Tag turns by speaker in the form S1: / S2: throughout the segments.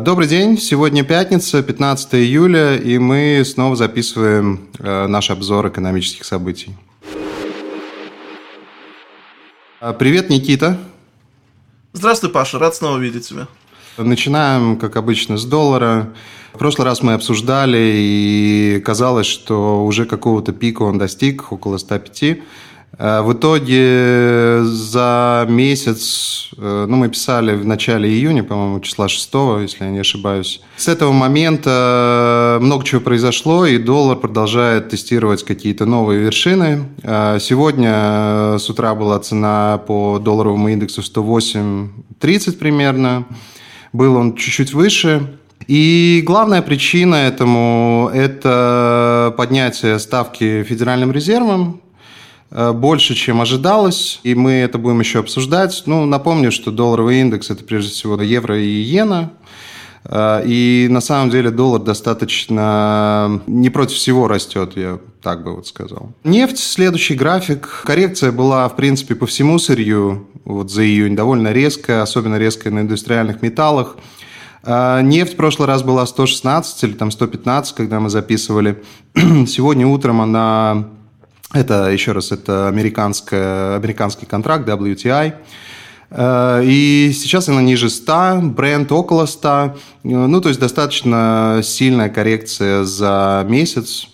S1: Добрый день. Сегодня пятница, 15 июля, и мы снова записываем э, наш обзор экономических событий. А, привет, Никита.
S2: Здравствуй, Паша. Рад снова видеть тебя.
S1: Начинаем, как обычно, с доллара. В прошлый раз мы обсуждали, и казалось, что уже какого-то пика он достиг, около 105. Э, в итоге за месяц, э, ну, мы писали в начале июня, по-моему, числа 6, если я не ошибаюсь. С этого момента много чего произошло, и доллар продолжает тестировать какие-то новые вершины. Э, сегодня с утра была цена по долларовому индексу 108.30 примерно. Был он чуть-чуть выше. И главная причина этому – это поднятие ставки Федеральным резервом Э, больше, чем ожидалось, и мы это будем еще обсуждать. Ну, напомню, что долларовый индекс – это прежде всего евро и иена, э, и на самом деле доллар достаточно не против всего растет, я так бы вот сказал. Нефть, следующий график. Коррекция была, в принципе, по всему сырью вот за июнь довольно резкая, особенно резкая на индустриальных металлах. Э, нефть в прошлый раз была 116 или там 115, когда мы записывали. Сегодня утром она это, еще раз, это американский контракт WTI. Э, и сейчас она ниже 100, бренд около 100. Э, ну, то есть достаточно сильная коррекция за месяц,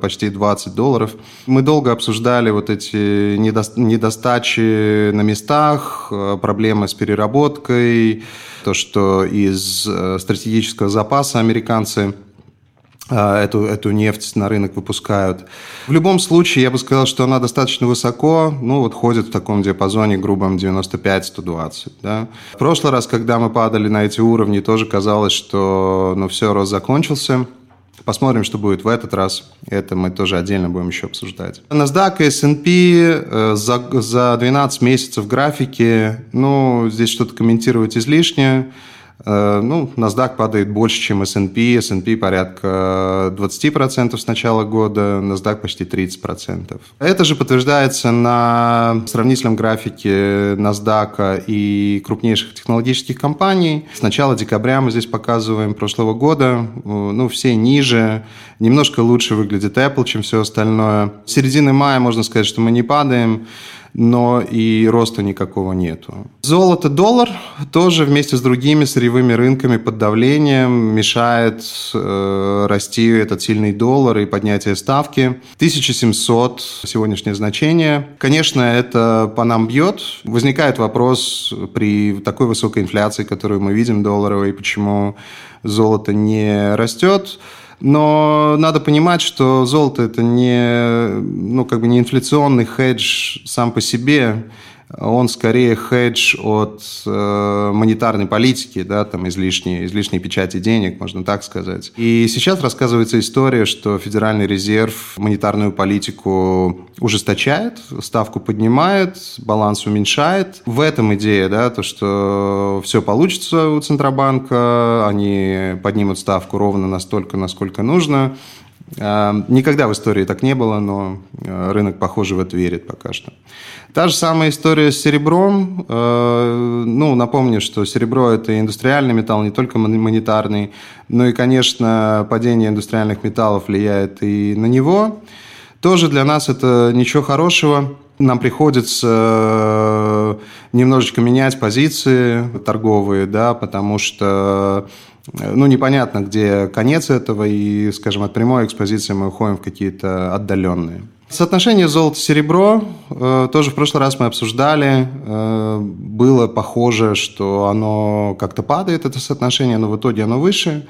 S1: почти 20 долларов. Мы долго обсуждали вот эти недостачи на местах, э, проблемы с переработкой, то, что из стратегического запаса американцы эту, эту нефть на рынок выпускают. В любом случае, я бы сказал, что она достаточно высоко, ну вот ходит в таком диапазоне грубом 95-120. Да? В прошлый раз, когда мы падали на эти уровни, тоже казалось, что ну все, рост закончился. Посмотрим, что будет в этот раз. Это мы тоже отдельно будем еще обсуждать. NASDAQ и S&P э, за, за 12 месяцев графики, ну, здесь что-то комментировать излишне. Э, ну, NASDAQ падает больше, чем S&P. S&P порядка 20% с начала года, NASDAQ почти 30%. Это же подтверждается на сравнительном графике NASDAQ и крупнейших технологических компаний. С начала декабря мы здесь показываем прошлого года, э, ну, все ниже, немножко лучше выглядит Apple, чем все остальное. С середины мая можно сказать, что мы не падаем но и роста никакого нету. Золото-доллар тоже вместе с другими сырьевыми рынками под давлением мешает э, расти этот сильный доллар и поднятие ставки. 1700 сегодняшнее значение. Конечно, это по нам бьет. Возникает вопрос при такой высокой инфляции, которую мы видим долларовой, почему золото не растет. Но надо понимать, что золото это не, ну, как бы не инфляционный хедж сам по себе он скорее хедж от э, монетарной политики, да, там излишней, излишней печати денег, можно так сказать. И сейчас рассказывается история, что Федеральный резерв монетарную политику ужесточает, ставку поднимает, баланс уменьшает. В этом идея, да, то, что все получится у Центробанка, они поднимут ставку ровно настолько, насколько нужно. Э, никогда в истории так не было, но э, рынок, похоже, в это верит пока что. Та же самая история с серебром. Э, ну, напомню, что серебро – это индустриальный металл, не только монетарный. Ну и, конечно, падение индустриальных металлов влияет и на него. Тоже для нас это ничего хорошего. Нам приходится немножечко менять позиции торговые, да, потому что ну, непонятно, где конец этого, и, скажем, от прямой экспозиции мы уходим в какие-то отдаленные. Соотношение золото-серебро э, тоже в прошлый раз мы обсуждали. Э, было похоже, что оно как-то падает, это соотношение, но в итоге оно выше.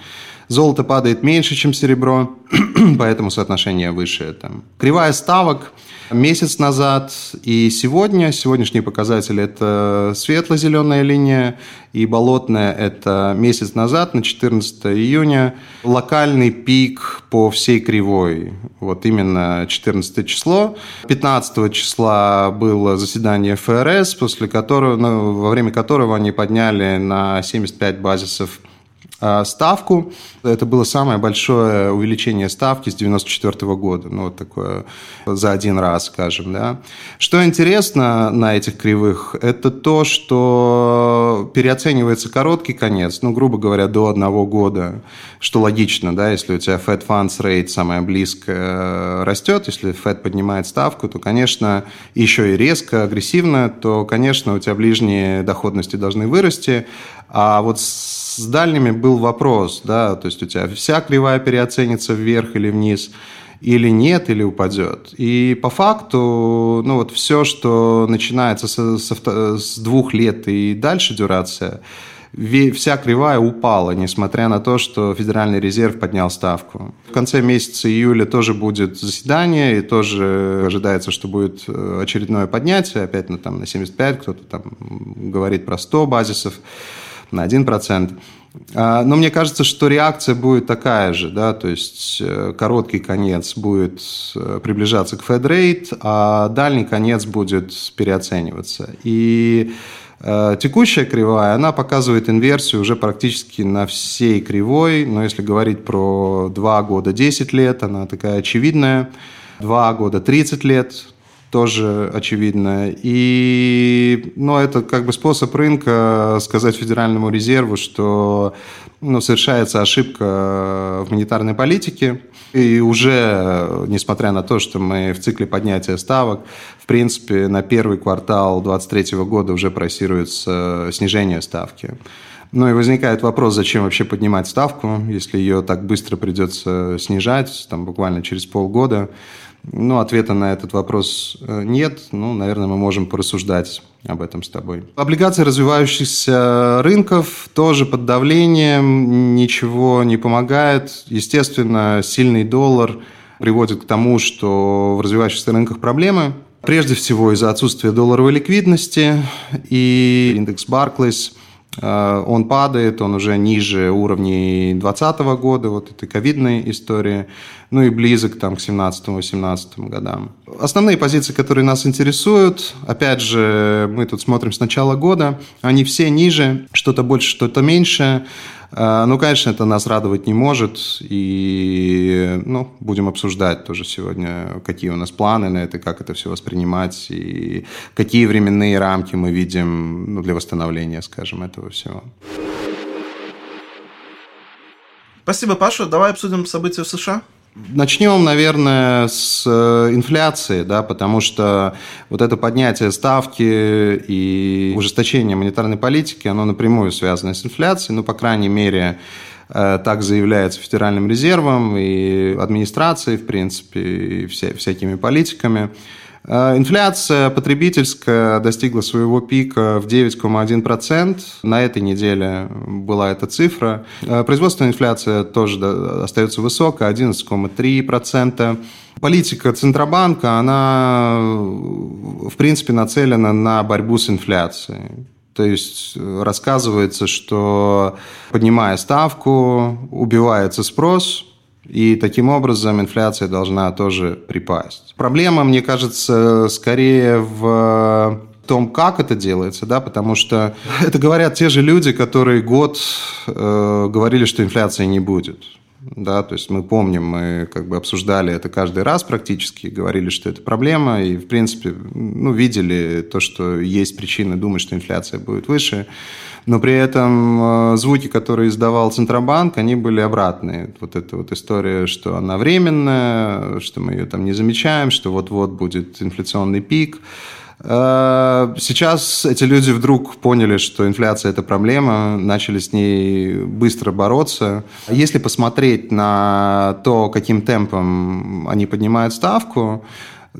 S1: Золото падает меньше, чем серебро, поэтому соотношение выше. Там. Кривая ставок – месяц назад и сегодня. Сегодняшние показатели – это светло-зеленая линия, и болотная – это месяц назад, на 14 июня. Локальный пик по всей кривой, вот именно 14 число. 15 числа было заседание ФРС, после которого, ну, во время которого они подняли на 75 базисов ставку. Это было самое большое увеличение ставки с 1994 года. Ну, вот такое за один раз, скажем. Да. Что интересно на этих кривых, это то, что переоценивается короткий конец, ну, грубо говоря, до одного года, что логично, да, если у тебя Fed Funds Rate самая близкая растет, если Fed поднимает ставку, то, конечно, еще и резко, агрессивно, то, конечно, у тебя ближние доходности должны вырасти, а вот с дальними был вопрос, да, то есть у тебя вся кривая переоценится вверх или вниз, или нет, или упадет. И по факту, ну вот все, что начинается с, с, с двух лет и дальше дюрация, вся кривая упала, несмотря на то, что Федеральный резерв поднял ставку. В конце месяца июля тоже будет заседание, и тоже ожидается, что будет э, очередное поднятие, опять на, там, на 75, кто-то там говорит про 100 базисов на 1%. А, но мне кажется, что реакция будет такая же, да, то есть э, короткий конец будет э, приближаться к Rate, а дальний конец будет переоцениваться. И э, текущая кривая, она показывает инверсию уже практически на всей кривой, но если говорить про 2 года 10 лет, она такая очевидная, 2 года 30 лет, тоже очевидно. И ну, это как бы способ рынка сказать Федеральному резерву, что ну, совершается ошибка в монетарной политике. И уже, несмотря на то, что мы в цикле поднятия ставок, в принципе, на первый квартал 2023 года уже просируется снижение ставки. Ну и возникает вопрос, зачем вообще поднимать ставку, если ее так быстро придется снижать, там буквально через полгода. Ну, ответа на этот вопрос э, нет. Ну, наверное, мы можем порассуждать об этом с тобой. Облигации развивающихся рынков тоже под давлением, ничего не помогает. Естественно, сильный доллар приводит к тому, что в развивающихся рынках проблемы. Прежде всего из-за отсутствия долларовой ликвидности и индекс Э, он падает, он уже ниже уровней 2020 года, вот этой ковидной истории, ну и близок там, к 17-18 годам. Основные позиции, которые нас интересуют, опять же, мы тут смотрим с начала года, они все ниже, что-то больше, что-то меньше. А, ну, конечно, это нас радовать не может, и ну, будем обсуждать тоже сегодня, какие у нас планы на это, как это все воспринимать, и какие временные рамки мы видим ну, для восстановления, скажем, этого всего.
S2: Спасибо, Паша. Давай обсудим события в США.
S1: Начнем, наверное, с э, инфляции, да, потому что вот это поднятие ставки и ужесточение монетарной политики, оно напрямую связано с инфляцией, ну, по крайней мере, э, так заявляется Федеральным резервом и администрацией, в принципе, и вся, всякими политиками. Э, инфляция потребительская достигла своего пика в 9,1%. На этой неделе была эта цифра. Э, производственная инфляция тоже остается высокая, 11,3%. Политика Центробанка, она в принципе нацелена на борьбу с инфляцией. То есть рассказывается, что поднимая ставку, убивается спрос, и таким образом инфляция должна тоже припасть. Проблема, мне кажется, скорее в том, как это делается, да, потому что это говорят те же люди, которые год э, говорили, что инфляции не будет. Да, то есть мы помним, мы как бы обсуждали это каждый раз практически, говорили, что это проблема, и, в принципе, ну, видели то, что есть причины думать, что инфляция будет выше но при этом э, звуки, которые издавал Центробанк, они были обратные. Вот эта вот история, что она временная, что мы ее там не замечаем, что вот-вот будет инфляционный пик. Э, сейчас эти люди вдруг поняли, что инфляция – это проблема, начали с ней быстро бороться. Если посмотреть на то, каким темпом они поднимают ставку,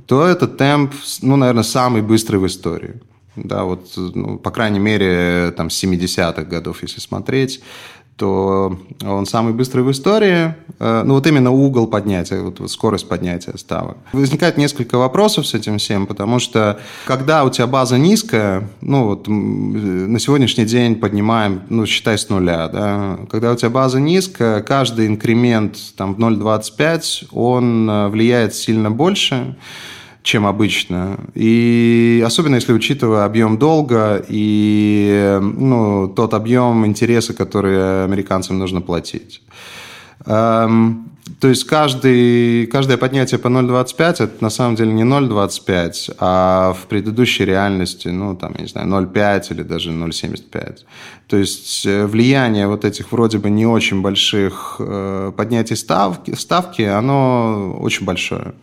S1: то этот темп, ну, наверное, самый быстрый в истории. Да, вот, ну, по крайней мере, там, с 70-х годов, если смотреть то он самый быстрый в истории. Э, ну, вот именно угол поднятия, вот скорость поднятия ставок. Возникает несколько вопросов с этим всем, потому что когда у тебя база низкая, ну, вот на сегодняшний день поднимаем, ну, считай с нуля, да, когда у тебя база низкая, каждый инкремент там в 0,25, он э, влияет сильно больше, чем обычно. И особенно если учитывая объем долга и ну, тот объем интереса, который американцам нужно платить. Эм, то есть каждый, каждое поднятие по 0,25 это на самом деле не 0,25, а в предыдущей реальности, ну, там, я не знаю, 0,5 или даже 0,75. То есть э, влияние вот этих вроде бы не очень больших э, поднятий ставки, ставки оно очень большое.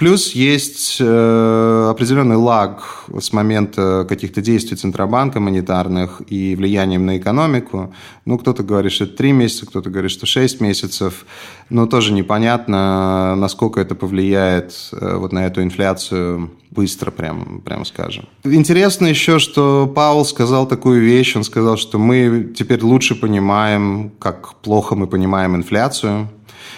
S1: Плюс есть э, определенный лаг с момента каких-то действий Центробанка монетарных и влиянием на экономику. Ну, кто-то говорит, что это 3 месяца, кто-то говорит, что 6 месяцев. Но тоже непонятно, насколько это повлияет э, вот на эту инфляцию быстро, прям, прямо скажем. Интересно еще, что Паул сказал такую вещь. Он сказал, что мы теперь лучше понимаем, как плохо мы понимаем инфляцию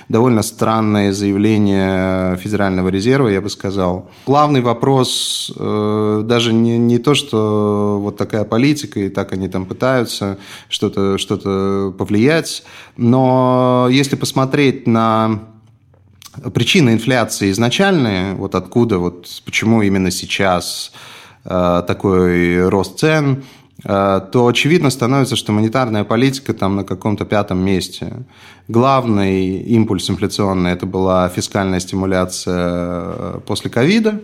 S1: довольно странное заявление Федерального резерва, я бы сказал. Главный вопрос э, даже не, не то, что вот такая политика, и так они там пытаются что-то что повлиять, но если посмотреть на причины инфляции изначальные, вот откуда, вот почему именно сейчас э, такой рост цен – то очевидно становится, что монетарная политика там на каком-то пятом месте. Главный импульс инфляционный – это была фискальная стимуляция э, после ковида.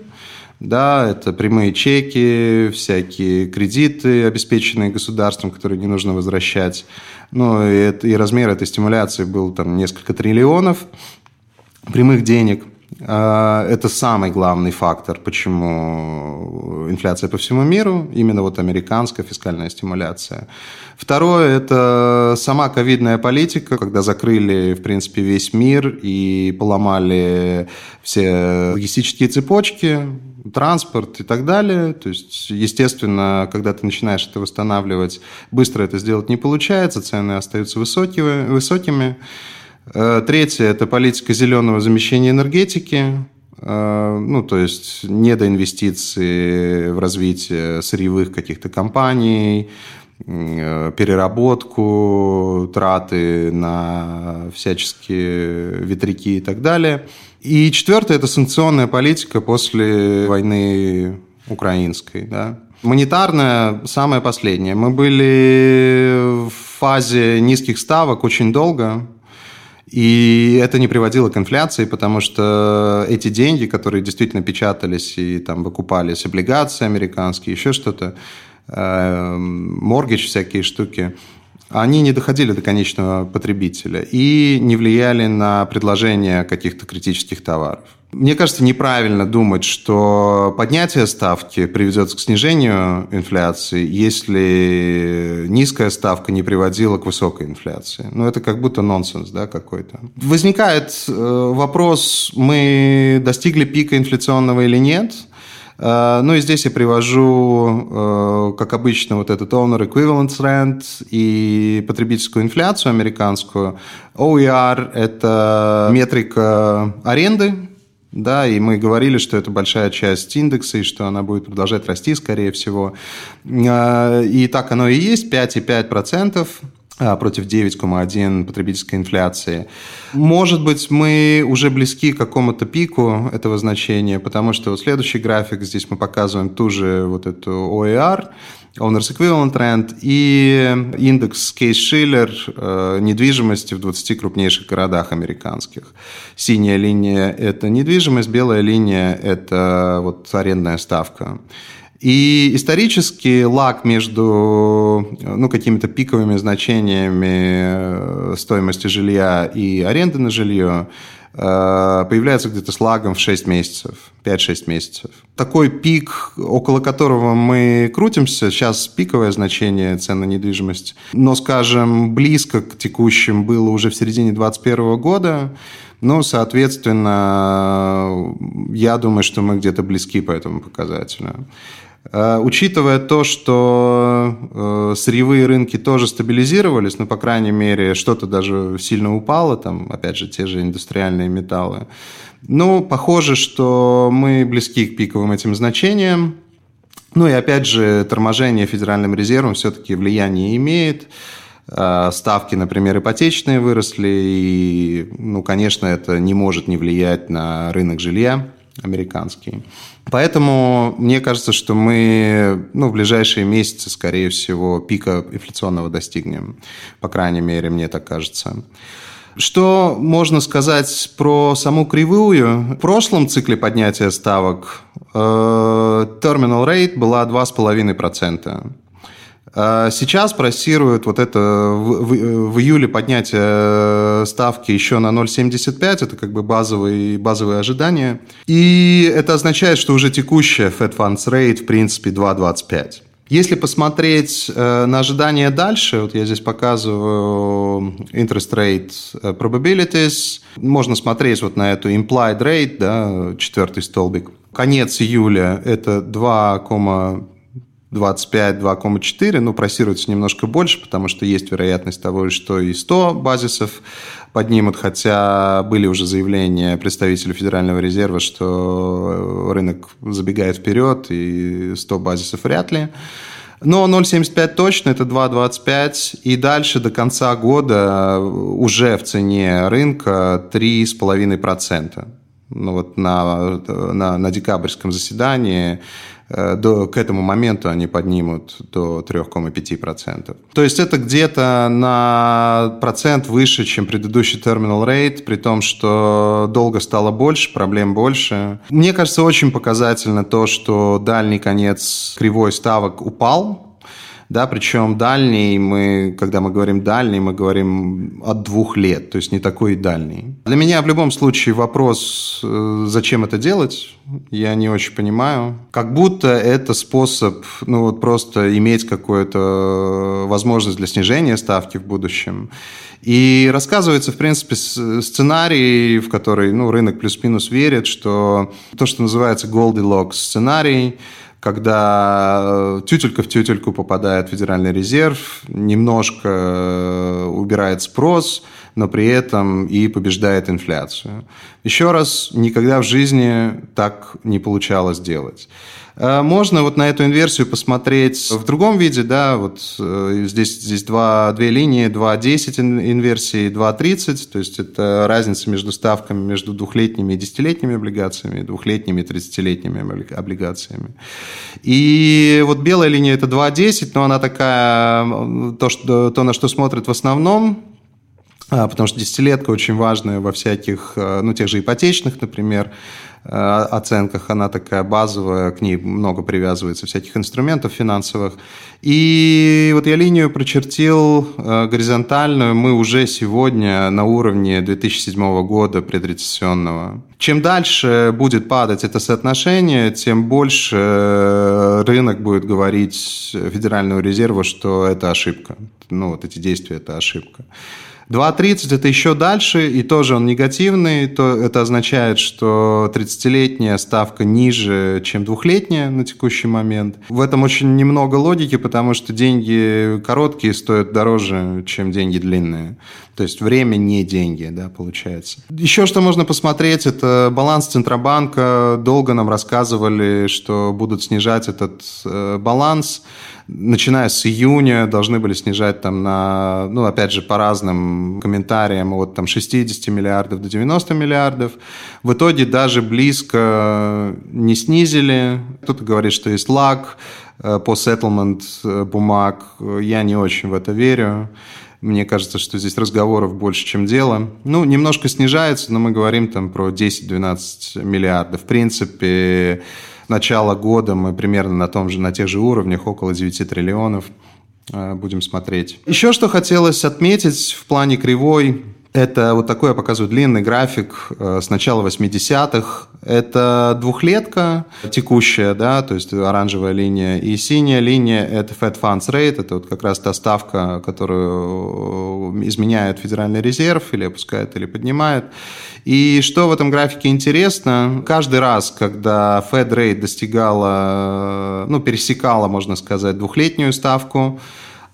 S1: Да, это прямые чеки, всякие кредиты, обеспеченные государством, которые не нужно возвращать. Ну, и, это, и размер этой стимуляции был там несколько триллионов прямых денег – это самый главный фактор, почему инфляция по всему миру, именно вот американская фискальная стимуляция. Второе – это сама ковидная политика, когда закрыли, в принципе, весь мир и поломали все логистические цепочки, транспорт и так далее. То есть, естественно, когда ты начинаешь это восстанавливать, быстро это сделать не получается, цены остаются высокими. высокими. Э, третье – это политика зеленого замещения энергетики. Э, ну, то есть недоинвестиции в развитие сырьевых каких-то компаний, э, переработку, траты на всяческие ветряки и так далее. И четвертое – это санкционная политика после войны украинской. Да. Монетарная – самое последнее. Мы были в фазе низких ставок очень долго, и это не приводило к инфляции, потому что эти деньги, которые действительно печатались и там выкупались, облигации американские, еще что-то, моргидж всякие штуки, они не доходили до конечного потребителя и не влияли на предложение каких-то критических товаров. Мне кажется, неправильно думать, что поднятие ставки приведет к снижению инфляции, если низкая ставка не приводила к высокой инфляции. Ну, это как будто нонсенс да, какой-то. Возникает э, вопрос, мы достигли пика инфляционного или нет – ну и здесь я привожу, э, как обычно, вот этот owner equivalent rent и потребительскую инфляцию американскую. OER – это метрика аренды, да, и мы говорили, что это большая часть индекса, и что она будет продолжать расти, скорее всего. Э, и так оно и есть, 5,5%. А, против 9,1 потребительской инфляции. Может быть, мы уже близки к какому-то пику этого значения, потому что вот следующий график, здесь мы показываем ту же вот эту OER, Owners Equivalent Rent, и индекс Кейс-Шиллер э, недвижимости в 20 крупнейших городах американских. Синяя линия – это недвижимость, белая линия – это вот арендная ставка. И исторически лаг между ну, какими-то пиковыми значениями э, стоимости жилья и аренды на жилье э, появляется где-то с лагом в 6 месяцев, 5-6 месяцев. Такой пик, около которого мы крутимся, сейчас пиковое значение цен на недвижимость, но, скажем, близко к текущим было уже в середине 2021 года, Ну, соответственно, я думаю, что мы где-то близки по этому показателю. Э, учитывая то, что э, сырьевые рынки тоже стабилизировались, ну, по крайней мере, что-то даже сильно упало, там, опять же, те же индустриальные металлы, ну, похоже, что мы близки к пиковым этим значениям. Ну и опять же, торможение Федеральным резервом все-таки влияние имеет. Э, ставки, например, ипотечные выросли, и, ну, конечно, это не может не влиять на рынок жилья американский. Поэтому мне кажется, что мы ну, в ближайшие месяцы, скорее всего, пика инфляционного достигнем. По крайней мере, мне так кажется. Что можно сказать про саму кривую? В прошлом цикле поднятия ставок э, terminal rate была 2,5%. А сейчас просируют вот это в, в, в июле поднятие ставки еще на 0,75, это как бы базовые, базовые ожидания. И это означает, что уже текущая Fed Funds Rate в принципе 2,25. Если посмотреть э, на ожидания дальше, вот я здесь показываю interest rate probabilities, можно смотреть вот на эту implied rate, да, четвертый столбик. Конец июля это 2, 25, 2,4, ну, просируется немножко больше, потому что есть вероятность того, что и 100 базисов поднимут, хотя были уже заявления представителей Федерального резерва, что рынок забегает вперед, и 100 базисов вряд ли. Но 0,75 точно, это 2,25. И дальше до конца года уже в цене рынка 3,5%. Ну вот на, на, на декабрьском заседании Э, до, к этому моменту они поднимут до 3,5%. То есть это где-то на процент выше, чем предыдущий терминал рейт, при том, что долго стало больше, проблем больше. Мне кажется, очень показательно то, что дальний конец кривой ставок упал, да, причем дальний, мы, когда мы говорим дальний, мы говорим от двух лет, то есть не такой дальний. Для меня в любом случае вопрос, э, зачем это делать, я не очень понимаю. Как будто это способ, ну вот просто иметь какую-то возможность для снижения ставки в будущем. И рассказывается, в принципе, сценарий, в который ну, рынок плюс-минус верит, что то, что называется Goldilocks сценарий, когда э, тютелька в тютельку попадает Федеральный резерв, немножко э, убирает спрос, но при этом и побеждает инфляцию. Еще раз, никогда в жизни так не получалось делать. Э, можно вот на эту инверсию посмотреть в другом виде, да, вот э, здесь, здесь два, две линии, 2.10 инверсии, 2.30, то есть это разница между ставками между двухлетними и десятилетними облигациями, двухлетними и тридцатилетними облигациями. И вот белая линия это 2.10, но она такая, то, что, то, на что смотрят в основном, а, потому что десятилетка очень важная во всяких, э, ну, тех же ипотечных, например, оценках, она такая базовая, к ней много привязывается всяких инструментов финансовых. И вот я линию прочертил э, горизонтальную, мы уже сегодня на уровне 2007 года предрецессионного. Чем дальше будет падать это соотношение, тем больше э, рынок будет говорить Федеральному резерву, что это ошибка. Ну, вот эти действия – это ошибка. 2.30 это еще дальше, и тоже он негативный, то это означает, что 30-летняя ставка ниже, чем двухлетняя на текущий момент. В этом очень немного логики, потому что деньги короткие стоят дороже, чем деньги длинные. То есть время не деньги, да, получается. Еще что можно посмотреть, это баланс Центробанка. Долго нам рассказывали, что будут снижать этот э, баланс начиная с июня должны были снижать там на, ну, опять же, по разным комментариям от там 60 миллиардов до 90 миллиардов. В итоге даже близко не снизили. Кто-то говорит, что есть лаг э, по settlement э, бумаг. Я не очень в это верю. Мне кажется, что здесь разговоров больше, чем дело. Ну, немножко снижается, но мы говорим там про 10-12 миллиардов. В принципе, начала года мы примерно на, том же, на тех же уровнях, около 9 триллионов. Э, будем смотреть. Еще что хотелось отметить в плане кривой, Это вот такой я показываю длинный график э, с начала 80-х. Это двухлетка текущая, да, то есть оранжевая линия, и синяя линия – это Fed Funds Rate, это вот как раз та ставка, которую изменяет Федеральный резерв или опускает, или поднимает. И что в этом графике интересно, каждый раз, когда Fed Rate достигала, ну, пересекала, можно сказать, двухлетнюю ставку,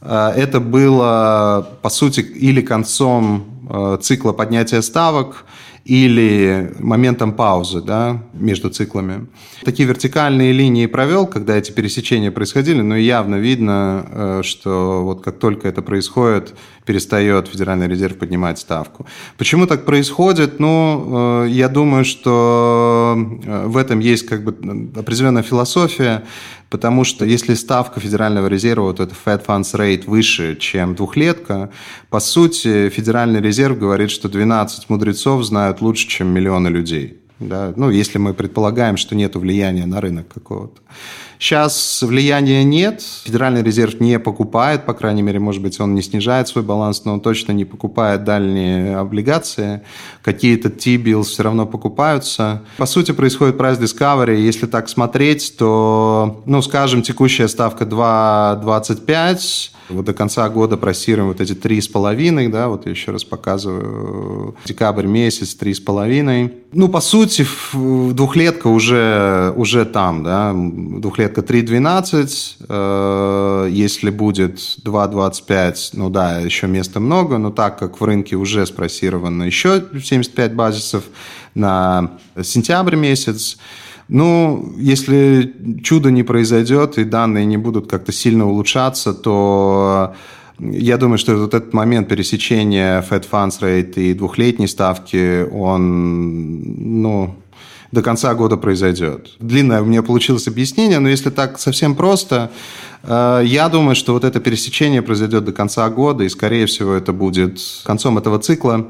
S1: э, это было, по сути, или концом Э, цикла поднятия ставок или моментом паузы да, между циклами. Такие вертикальные линии провел, когда эти пересечения происходили, но явно видно, э, что вот как только это происходит, перестает Федеральный резерв поднимать ставку. Почему так происходит? Ну, э, я думаю, что в этом есть как бы определенная философия. Потому что если ставка Федерального резерва, вот это Fed Funds Rate выше, чем двухлетка, по сути, Федеральный резерв говорит, что 12 мудрецов знают лучше, чем миллионы людей. Да? Ну, если мы предполагаем, что нет влияния на рынок какого-то. Сейчас влияния нет, Федеральный резерв не покупает, по крайней мере, может быть, он не снижает свой баланс, но он точно не покупает дальние облигации. Какие-то T-bills все равно покупаются. По сути, происходит price discovery. Если так смотреть, то, ну, скажем, текущая ставка 2,25, вот до конца года просируем вот эти три с половиной, да, вот я еще раз показываю, декабрь месяц три с половиной. Ну, по сути, двухлетка уже, уже там, да, двухлетка 3,12, э, если будет 2,25, ну да, еще места много, но так как в рынке уже спросировано еще 75 базисов на сентябрь месяц, ну, если чудо не произойдет и данные не будут как-то сильно улучшаться, то я думаю, что вот этот момент пересечения Fed Funds Rate и двухлетней ставки, он, ну, до конца года произойдет. Длинное у меня получилось объяснение, но если так совсем просто, э, я думаю, что вот это пересечение произойдет до конца года, и, скорее всего, это будет концом этого цикла.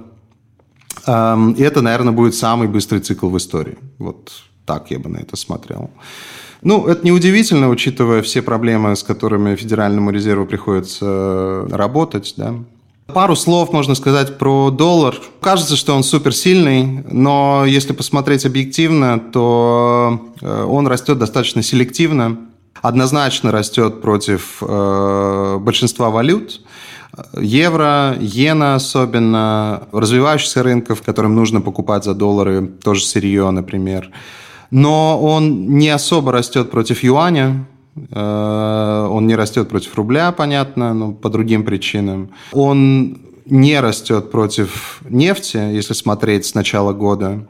S1: Эм, и это, наверное, будет самый быстрый цикл в истории. Вот так я бы на это смотрел. Ну, это неудивительно, учитывая все проблемы, с которыми Федеральному резерву приходится э, работать, да. Пару слов можно сказать про доллар. Кажется, что он суперсильный, но если посмотреть объективно, то э, он растет достаточно селективно. Однозначно растет против э, большинства валют. Евро, иена особенно, развивающихся рынков, которым нужно покупать за доллары, тоже сырье, например но он не особо растет против юаня, он не растет против рубля, понятно, но по другим причинам. Он не растет против нефти, если смотреть с начала года.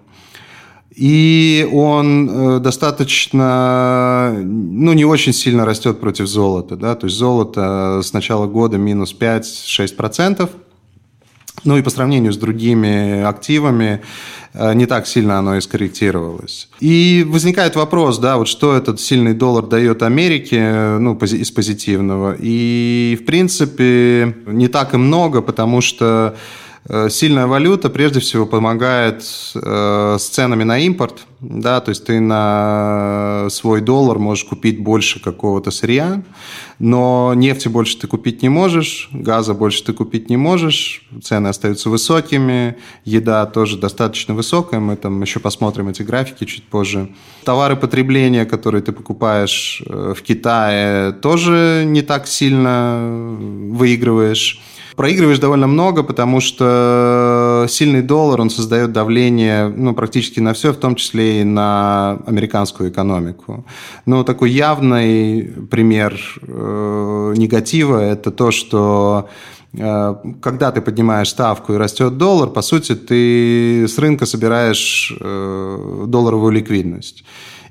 S1: И он э, достаточно, ну, не очень сильно растет против золота. Да? То есть золото с начала года минус 5-6%. Ну и по сравнению с другими активами Э, не так сильно оно и скорректировалось. И возникает вопрос, да, вот что этот сильный доллар дает Америке, ну, из позитивного. И, в принципе, не так и много, потому что Э, сильная валюта прежде всего помогает э, с ценами на импорт, да, то есть ты на свой доллар можешь купить больше какого-то сырья, но нефти больше ты купить не можешь, газа больше ты купить не можешь, цены остаются высокими, еда тоже достаточно высокая, мы там еще посмотрим эти графики чуть позже. Товары потребления, которые ты покупаешь э, в Китае, тоже не так сильно выигрываешь. Проигрываешь довольно много, потому что сильный доллар, он создает давление ну, практически на все, в том числе и на американскую экономику. Но такой явный пример э, негатива – это то, что э, когда ты поднимаешь ставку и растет доллар, по сути, ты с рынка собираешь э, долларовую ликвидность.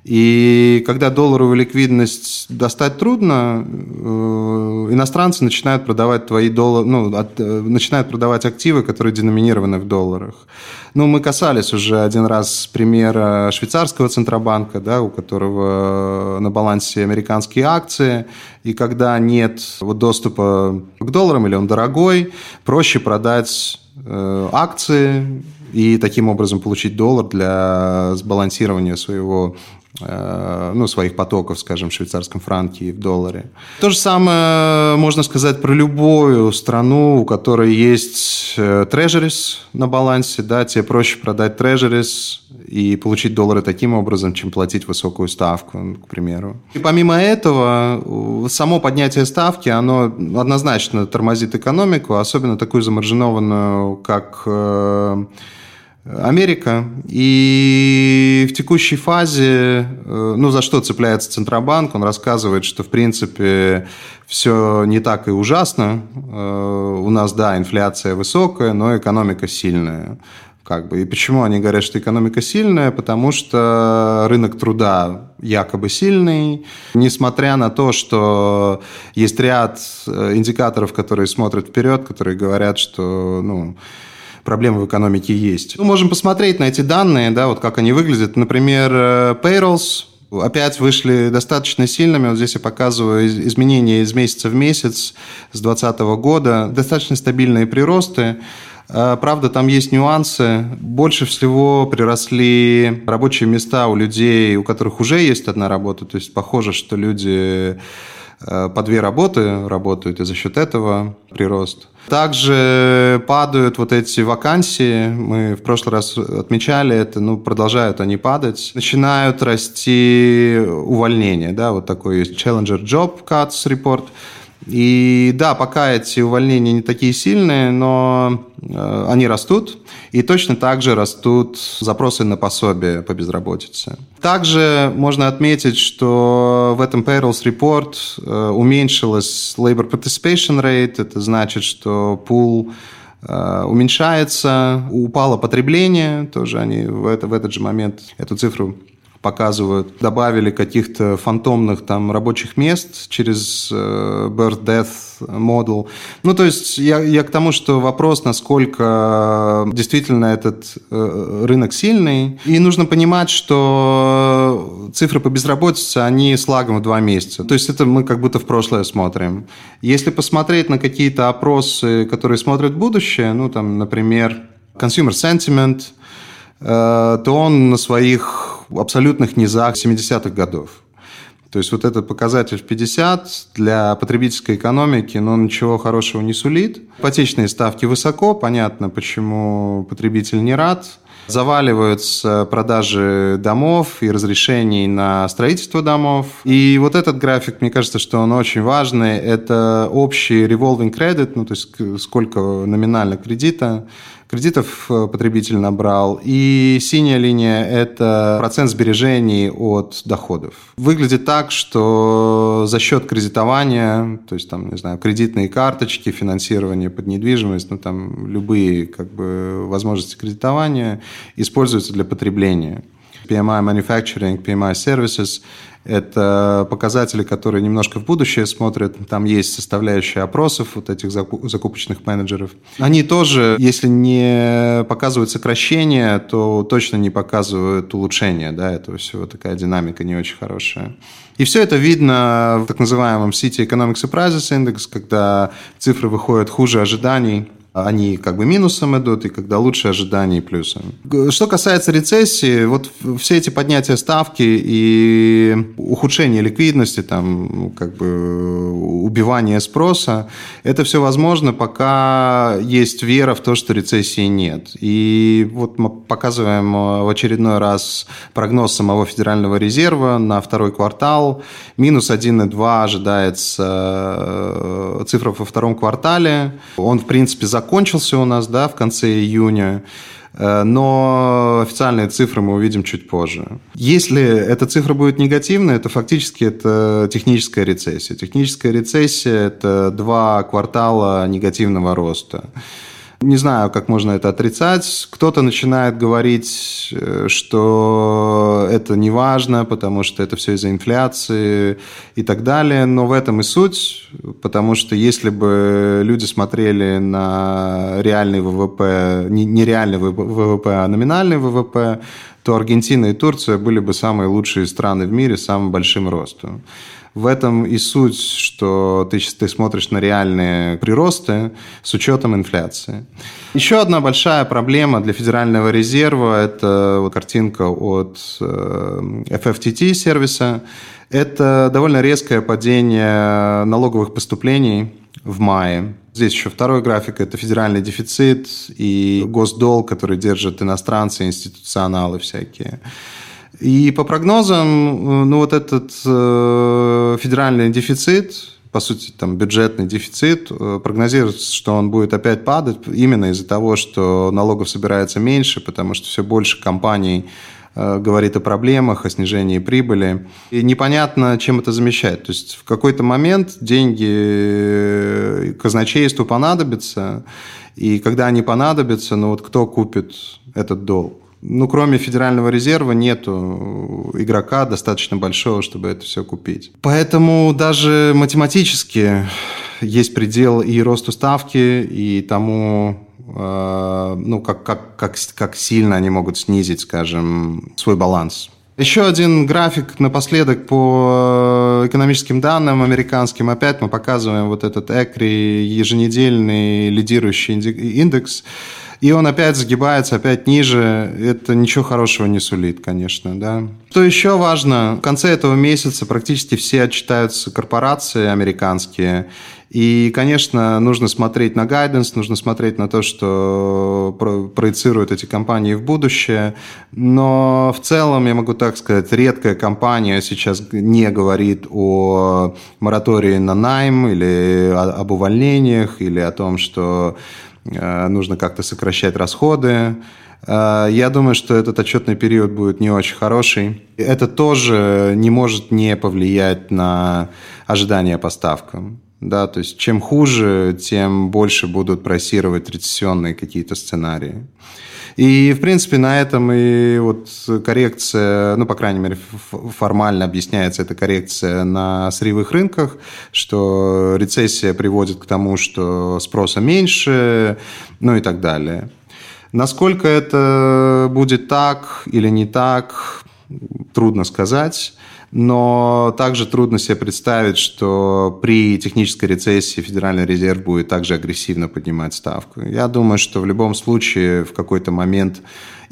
S1: И когда долларовую ликвидность достать трудно, э, иностранцы начинают продавать твои доллары, ну, от, э, начинают продавать активы, которые деноминированы в долларах. Ну, мы касались уже один раз примера швейцарского центробанка, да, у которого на балансе американские акции, и когда нет доступа к долларам или он дорогой, проще продать э, акции и таким образом получить доллар для сбалансирования своего ну, своих потоков, скажем, в швейцарском франке и в долларе. То же самое можно сказать про любую страну, у которой есть трежерис на балансе, да, тебе проще продать трежерис и получить доллары таким образом, чем платить высокую ставку, к примеру. И помимо этого, само поднятие ставки, оно однозначно тормозит экономику, особенно такую замаржинованную, как э, Америка. И в текущей фазе, э, ну, за что цепляется Центробанк, он рассказывает, что, в принципе, все не так и ужасно. Э, у нас, да, инфляция высокая, но экономика сильная. Как бы. И почему они говорят, что экономика сильная? Потому что рынок труда якобы сильный, несмотря на то, что есть ряд э, индикаторов, которые смотрят вперед, которые говорят, что ну, проблемы в экономике есть. Мы можем посмотреть на эти данные, да, вот как они выглядят. Например, э, payrolls опять вышли достаточно сильными. Вот здесь я показываю изменения из месяца в месяц с 2020 года. Достаточно стабильные приросты. Э, правда, там есть нюансы. Больше всего приросли рабочие места у людей, у которых уже есть одна работа. То есть похоже, что люди Э, по две работы работают, и за счет этого прирост. Также падают вот эти вакансии, мы в прошлый раз отмечали это, ну, продолжают они падать. Начинают расти увольнения, да, вот такой есть Challenger Job Cuts Report – и да, пока эти увольнения не такие сильные, но э, они растут. И точно так же растут запросы на пособие по безработице. Также можно отметить, что в этом Payrolls Report э, уменьшилась Labor Participation Rate. Это значит, что пул э, уменьшается, упало потребление, тоже они в, это, в этот же момент эту цифру показывают. Добавили каких-то фантомных там рабочих мест через э, birth-death model. Ну, то есть я, я к тому, что вопрос, насколько действительно этот э, рынок сильный. И нужно понимать, что цифры по безработице, они с лагом в два месяца. То есть это мы как будто в прошлое смотрим. Если посмотреть на какие-то опросы, которые смотрят будущее, ну, там, например, consumer sentiment, э, то он на своих абсолютных низах 70-х годов. То есть вот этот показатель в 50 для потребительской экономики, но ну, ничего хорошего не сулит. Ипотечные ставки высоко, понятно, почему потребитель не рад. Заваливаются продажи домов и разрешений на строительство домов. И вот этот график, мне кажется, что он очень важный. Это общий revolving credit, ну то есть сколько номинально кредита кредитов э, потребитель набрал. И синяя линия – это процент сбережений от доходов. Выглядит так, что за счет кредитования, то есть там, не знаю, кредитные карточки, финансирование под недвижимость, ну там любые как бы возможности кредитования используются для потребления. PMI Manufacturing, PMI Services – это показатели, которые немножко в будущее смотрят. Там есть составляющая опросов вот этих закупочных менеджеров. Они тоже, если не показывают сокращение, то точно не показывают улучшение да, этого всего. Такая динамика не очень хорошая. И все это видно в так называемом City Economic Surprises Index, когда цифры выходят хуже ожиданий они как бы минусом идут, и когда лучше ожиданий плюсом. Что касается рецессии, вот все эти поднятия ставки и ухудшение ликвидности, там, как бы убивание спроса, это все возможно, пока есть вера в то, что рецессии нет. И вот мы показываем в очередной раз прогноз самого Федерального резерва на второй квартал. Минус 1,2 ожидается э, цифра во втором квартале. Он, в принципе, за закончился у нас да, в конце июня, э, но официальные цифры мы увидим чуть позже. Если эта цифра будет негативной, то фактически это техническая рецессия. Техническая рецессия – это два квартала негативного роста. Не знаю, как можно это отрицать. Кто-то начинает говорить, э, что это не важно, потому что это все из-за инфляции и так далее. Но в этом и суть, потому что если бы люди смотрели на реальный ВВП, не реальный ВВП, а номинальный ВВП, то Аргентина и Турция были бы самые лучшие страны в мире с самым большим ростом. В этом и суть, что ты, ты смотришь на реальные приросты с учетом инфляции. Еще одна большая проблема для Федерального резерва – это вот картинка от э, FFTT сервиса. Это довольно резкое падение налоговых поступлений в мае. Здесь еще второй график – это федеральный дефицит и госдолг, который держат иностранцы, институционалы всякие. И по прогнозам, ну вот этот э, федеральный дефицит, по сути, там бюджетный дефицит, э, прогнозируется, что он будет опять падать именно из-за того, что налогов собирается меньше, потому что все больше компаний Э, говорит о проблемах, о снижении прибыли. И непонятно, чем это замещать. То есть в какой-то момент деньги э, казначейству понадобятся, и когда они понадобятся, ну вот кто купит этот долг? Ну, кроме Федерального резерва нету игрока достаточно большого, чтобы это все купить. Поэтому даже математически есть предел и росту ставки, и тому, Э, ну, как, как, как, как сильно они могут снизить, скажем, свой баланс. Еще один график напоследок по экономическим данным американским. Опять мы показываем вот этот ECRI, еженедельный лидирующий индекс. И он опять загибается, опять ниже. Это ничего хорошего не сулит, конечно. Да. Что еще важно, в конце этого месяца практически все отчитаются корпорации американские. И, конечно, нужно смотреть на гайденс, нужно смотреть на то, что проецируют эти компании в будущее. Но в целом, я могу так сказать, редкая компания сейчас не говорит о моратории на найм или об увольнениях, или о том, что нужно как-то сокращать расходы. Э, я думаю, что этот отчетный период будет не очень хороший. Это тоже не может не повлиять на ожидания по да, то есть чем хуже, тем больше будут просировать рецессионные какие-то сценарии. И, в принципе, на этом и вот коррекция, ну, по крайней мере, формально объясняется эта коррекция на сырьевых рынках, что рецессия приводит к тому, что спроса меньше, ну и так далее. Насколько это будет так или не так, трудно сказать. Но также трудно себе представить, что при технической рецессии Федеральный резерв будет также агрессивно поднимать ставку. Я думаю, что в любом случае в какой-то момент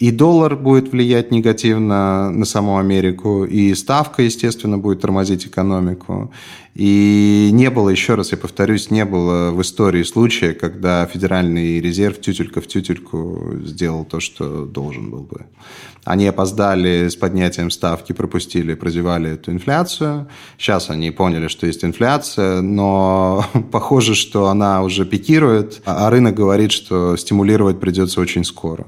S1: и доллар будет влиять негативно на саму Америку, и ставка, естественно, будет тормозить экономику. И не было, еще раз я повторюсь, не было в истории случая, когда Федеральный резерв тютелька в тютельку сделал то, что должен был бы. Они опоздали с поднятием ставки, пропустили, прозевали эту инфляцию. Сейчас они поняли, что есть инфляция, но похоже, что она уже пикирует, а рынок говорит, что стимулировать придется очень скоро.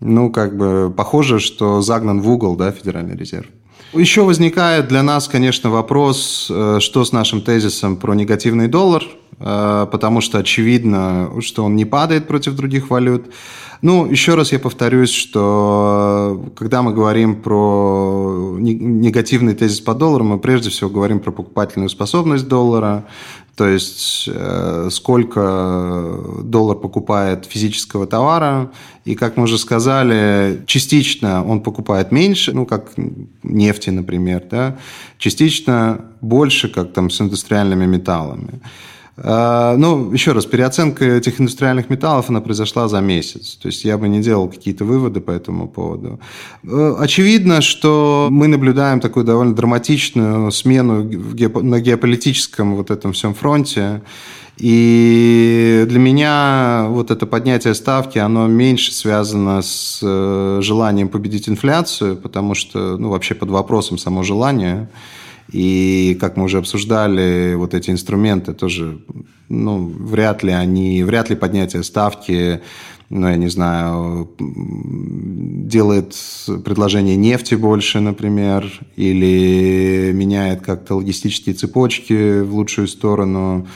S1: Ну, как бы похоже, что загнан в угол, да, Федеральный резерв. Еще возникает для нас, конечно, вопрос, э, что с нашим тезисом про негативный доллар, э, потому что очевидно, что он не падает против других валют. Ну, еще раз я повторюсь, что когда мы говорим про негативный тезис по доллару, мы прежде всего говорим про покупательную способность доллара, то есть э, сколько доллар покупает физического товара, и, как мы уже сказали, частично он покупает меньше, ну, как нефти, например, да, частично больше, как там с индустриальными металлами. А, ну, еще раз, переоценка этих индустриальных металлов, она произошла за месяц. То есть я бы не делал какие-то выводы по этому поводу. Э, очевидно, что мы наблюдаем такую довольно драматичную смену на геополитическом вот этом всем фронте. И для меня вот это поднятие ставки, оно меньше связано с э, желанием победить инфляцию, потому что, ну, вообще под вопросом само желание. И, как мы уже обсуждали, вот эти инструменты тоже, ну, вряд ли они, вряд ли поднятие ставки, ну, я не знаю, делает предложение нефти больше, например, или меняет как-то логистические цепочки в лучшую сторону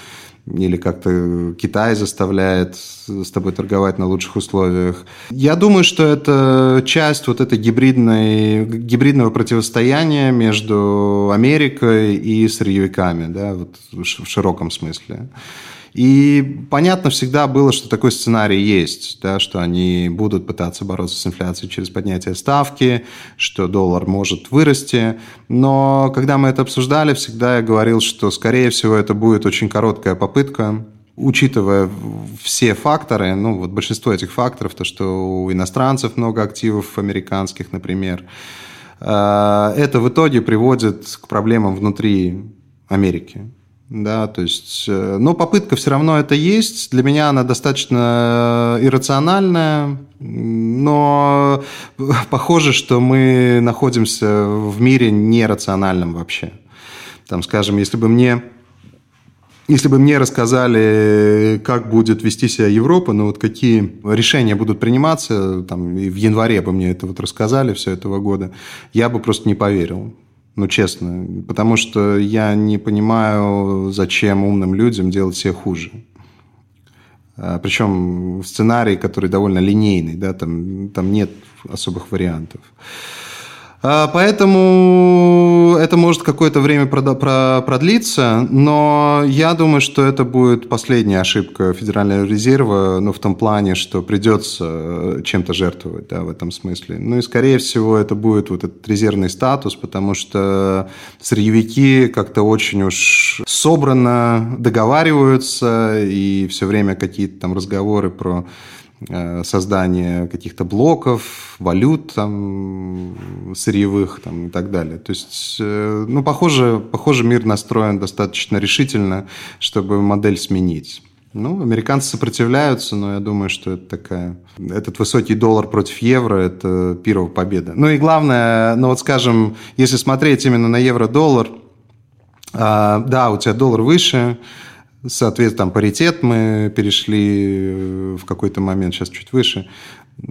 S1: или как-то Китай заставляет с тобой торговать на лучших условиях. Я думаю, что это часть вот этой гибридной, гибридного противостояния между Америкой и сырьевиками, да, вот в широком смысле. И понятно всегда было, что такой сценарий есть, да, что они будут пытаться бороться с инфляцией через поднятие ставки, что доллар может вырасти. Но когда мы это обсуждали, всегда я говорил, что, скорее всего, это будет очень короткая попытка, учитывая все факторы, ну вот большинство этих факторов, то, что у иностранцев много активов американских, например, э, это в итоге приводит к проблемам внутри Америки. Да, то есть, э, но попытка все равно это есть. Для меня она достаточно иррациональная, но похоже, что мы находимся в мире нерациональном вообще. Там, скажем, если бы мне если бы мне рассказали, как будет вести себя Европа, ну вот какие решения будут приниматься, там, и в январе бы мне это вот рассказали все этого года, я бы просто не поверил. Ну, честно. Потому что я не понимаю, зачем умным людям делать себе хуже. А, Причем в сценарии, который довольно линейный, да, там, там нет особых вариантов. А, поэтому это может какое-то время продлиться, но я думаю, что это будет последняя ошибка Федерального резерва, ну, в том плане, что придется э, чем-то жертвовать, да, в этом смысле. Ну, и, скорее всего, это будет вот этот резервный статус, потому что сырьевики как-то очень уж собрано договариваются, и все время какие-то там разговоры про создание каких-то блоков, валют там, сырьевых там, и так далее. То есть, э, ну, похоже, похоже, мир настроен достаточно решительно, чтобы модель сменить. Ну, американцы сопротивляются, но я думаю, что это такая... Этот высокий доллар против евро – это первая победа. Ну и главное, ну вот скажем, если смотреть именно на евро-доллар, а, да, у тебя доллар выше, Соответственно, там паритет мы перешли э, в какой-то момент, сейчас чуть выше.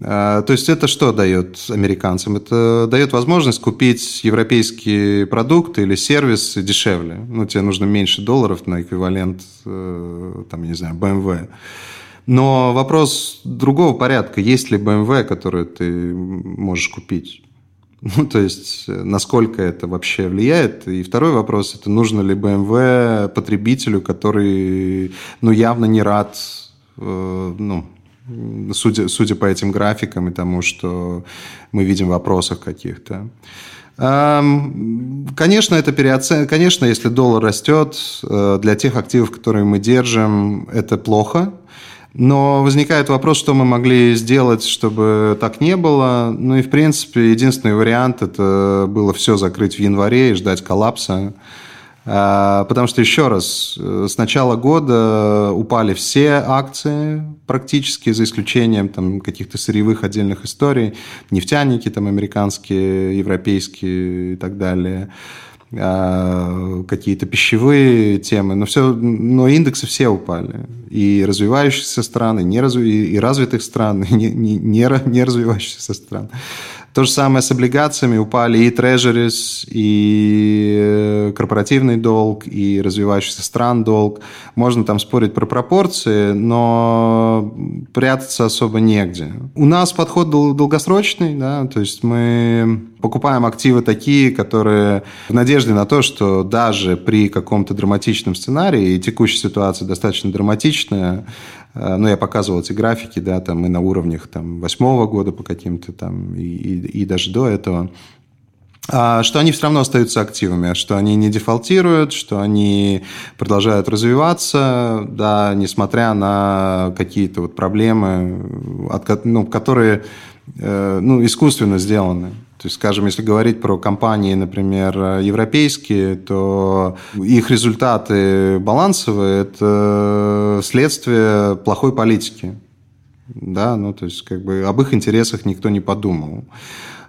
S1: А, то есть это что дает американцам? Это дает возможность купить европейские продукты или сервис дешевле. Ну, тебе нужно меньше долларов на эквивалент, э, там, не знаю, BMW. Но вопрос другого порядка. Есть ли BMW, который ты можешь купить? Ну, то есть, э, насколько это вообще влияет. И второй вопрос, это нужно ли BMW потребителю, который, ну, явно не рад, э, ну, судя, судя по этим графикам и тому, что мы видим в вопросах каких-то. Конечно, это переоцен... Конечно, если доллар растет, э, для тех активов, которые мы держим, это плохо. Но возникает вопрос, что мы могли сделать, чтобы так не было. Ну и, в принципе, единственный вариант – это было все закрыть в январе и ждать коллапса. А, потому что, еще раз, с начала года упали все акции практически, за исключением там, каких-то сырьевых отдельных историй. Нефтяники там американские, европейские и так далее. А, какие-то пищевые темы, но, все, но индексы все упали. И развивающиеся страны, не разв... и развитых стран, и не, не, не развивающихся стран. То же самое с облигациями. Упали и трежерис, и э, корпоративный долг, и развивающийся стран долг. Можно там спорить про пропорции, но прятаться особо негде. У нас подход долгосрочный, да, то есть мы покупаем активы такие, которые в надежде на то, что даже при каком-то драматичном сценарии, и текущая ситуация достаточно драматичная, ну, я показывал эти графики, да, там и на уровнях там восьмого года по каким-то там, и, и, и даже до этого, а, что они все равно остаются активами, что они не дефолтируют, что они продолжают развиваться, да, несмотря на какие-то вот проблемы, ну, которые э, ну, искусственно сделаны. То есть, скажем, если говорить про компании, например, европейские, то их результаты балансовые – это следствие плохой политики. Да, ну, то есть, как бы об их интересах никто не подумал.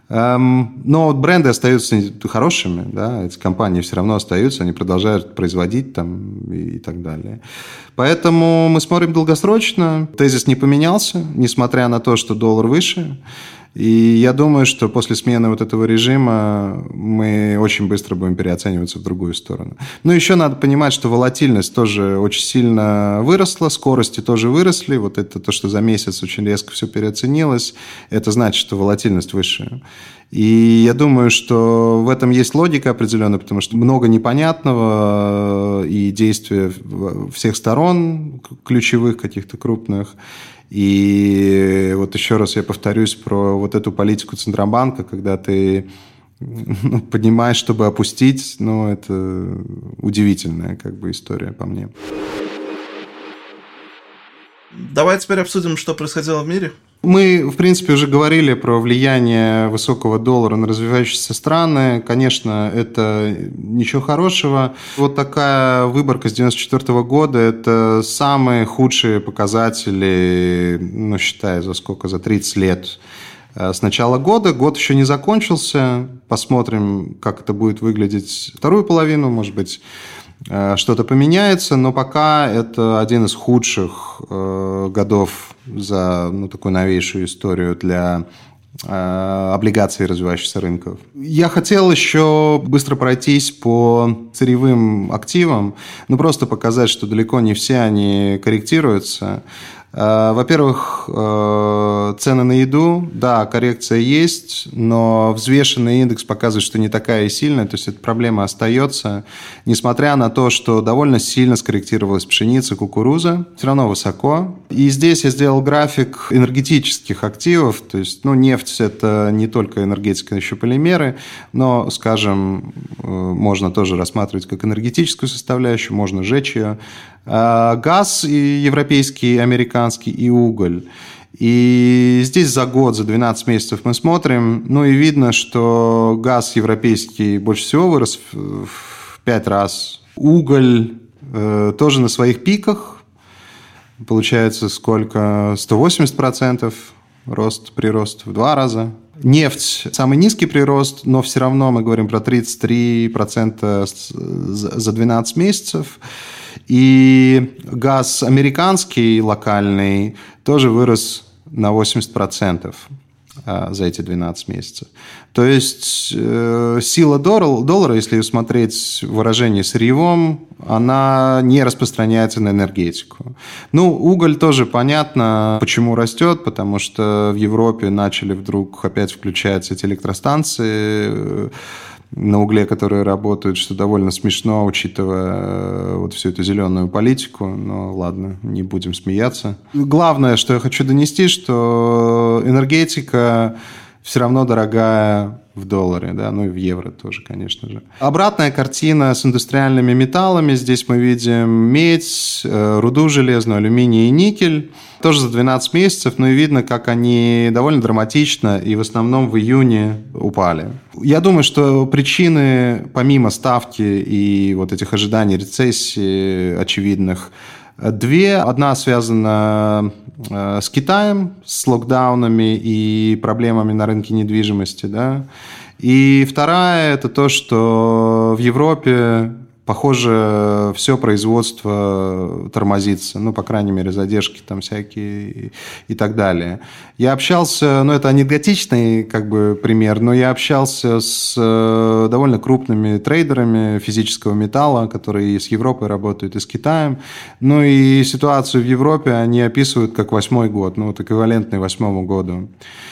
S1: Эм, но бренды остаются хорошими, да, эти компании все равно остаются, они продолжают производить там и так далее. Поэтому мы смотрим долгосрочно. Тезис не поменялся, несмотря на то, что доллар выше. И я думаю, что после смены вот этого режима мы очень быстро будем переоцениваться в другую сторону. Ну, еще надо понимать, что волатильность тоже очень сильно выросла, скорости тоже выросли. Вот это то, что за месяц очень резко все переоценилось, это значит, что волатильность выше. И я думаю, что в этом есть логика определенная, потому что много непонятного и действия всех сторон ключевых каких-то крупных. И вот еще раз я повторюсь про вот эту политику Центробанка, когда ты ну, поднимаешь, чтобы опустить, ну, это удивительная как бы история по мне.
S2: Давай теперь обсудим, что происходило в мире.
S1: Мы, в принципе, уже говорили про влияние высокого доллара на развивающиеся страны. Конечно, это ничего хорошего. Вот такая выборка с 1994 года – это самые худшие показатели, ну, считая за сколько, за 30 лет э, с начала года. Год еще не закончился. Посмотрим, как это будет выглядеть вторую половину. Может быть, что-то поменяется, но пока это один из худших э, годов за ну, такую новейшую историю для э, облигаций развивающихся рынков. Я хотел еще быстро пройтись по сырьевым активам, ну просто показать, что далеко не все они корректируются. Э, во-первых, э, цены на еду, да, коррекция есть, но взвешенный индекс показывает, что не такая и сильная, то есть эта проблема остается, несмотря на то, что довольно сильно скорректировалась пшеница, кукуруза, все равно высоко. И здесь я сделал график энергетических активов, то есть, ну, нефть – это не только энергетика, еще полимеры, но, скажем, э, можно тоже рассматривать как энергетическую составляющую, можно сжечь ее. А, газ и европейский, и американский, и уголь. И здесь за год, за 12 месяцев мы смотрим, ну и видно, что газ европейский больше всего вырос в 5 раз. Уголь э, тоже на своих пиках. Получается сколько? 180% рост, прирост в два раза. Нефть – самый низкий прирост, но все равно мы говорим про 33% за 12 месяцев. И газ американский, локальный, тоже вырос на 80% а, за эти 12 месяцев. То есть э, сила доллара, если смотреть выражение сырьевом, она не распространяется на энергетику. Ну, уголь тоже понятно, почему растет, потому что в Европе начали вдруг опять включать эти электростанции, на угле, которые работают, что довольно смешно, учитывая э, вот всю эту зеленую политику. Но ладно, не будем смеяться. Главное, что я хочу донести, что энергетика все равно дорогая в долларе, да, ну и в евро тоже, конечно же. Обратная картина с индустриальными металлами. Здесь мы видим медь, э, руду железную, алюминий и никель. Тоже за 12 месяцев, но и видно, как они довольно драматично и в основном в июне упали. Я думаю, что причины, помимо ставки и вот этих ожиданий рецессии очевидных, Две. Одна связана с Китаем, с локдаунами и проблемами на рынке недвижимости. Да? И вторая – это то, что в Европе похоже, все производство тормозится, ну, по крайней мере, задержки там всякие и, и так далее. Я общался, ну, это анекдотичный как бы пример, но я общался с э, довольно крупными трейдерами физического металла, которые и с Европой работают, и с Китаем. Ну, и ситуацию в Европе они описывают как восьмой год, ну, вот эквивалентный восьмому году.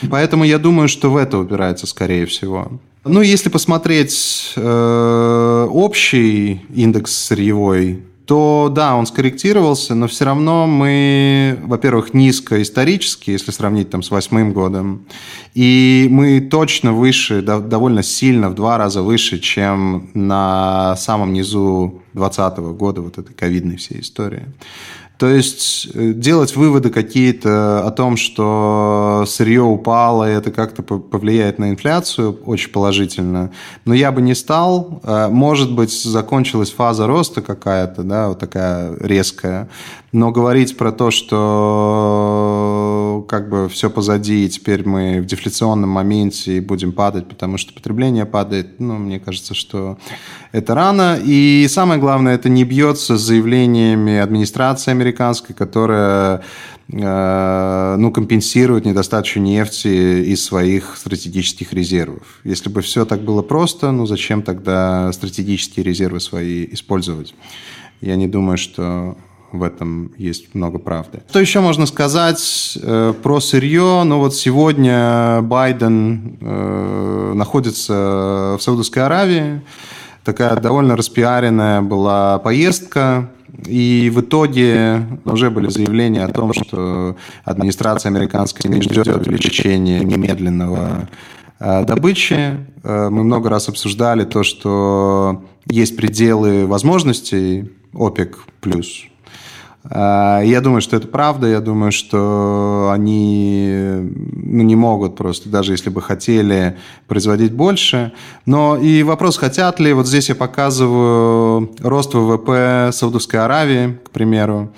S1: Поэтому я думаю, что в это упирается, скорее всего. Ну, если посмотреть э, общий индекс сырьевой, то да, он скорректировался, но все равно мы, во-первых, низко исторически, если сравнить там с восьмым годом, и мы точно выше, довольно сильно, в два раза выше, чем на самом низу 2020 года, вот этой ковидной всей истории. То есть э, делать выводы какие-то о том, что сырье упало, и это как-то повлияет на инфляцию очень положительно, но я бы не стал. Э, может быть, закончилась фаза роста какая-то, да, вот такая резкая, но говорить про то, что как бы все позади, и теперь мы в дефляционном моменте и будем падать, потому что потребление падает, ну, мне кажется, что это рано. И самое главное, это не бьется с заявлениями администрации американской, которая э, ну, компенсирует недостачу нефти из своих стратегических резервов. Если бы все так было просто, ну зачем тогда стратегические резервы свои использовать? Я не думаю, что в этом есть много правды. Что еще можно сказать э, про сырье? Ну вот сегодня Байден э, находится в Саудовской Аравии. Такая довольно распиаренная была поездка. И в итоге уже были заявления о том, что администрация американская не ждет увеличения немедленного э, добычи. Э, мы много раз обсуждали то, что есть пределы возможностей ОПЕК+. Э, я думаю, что это правда. Я думаю, что они ну, не могут просто, даже если бы хотели, производить больше. Но и вопрос, хотят ли. Вот здесь я показываю рост ВВП Саудовской Аравии, к примеру.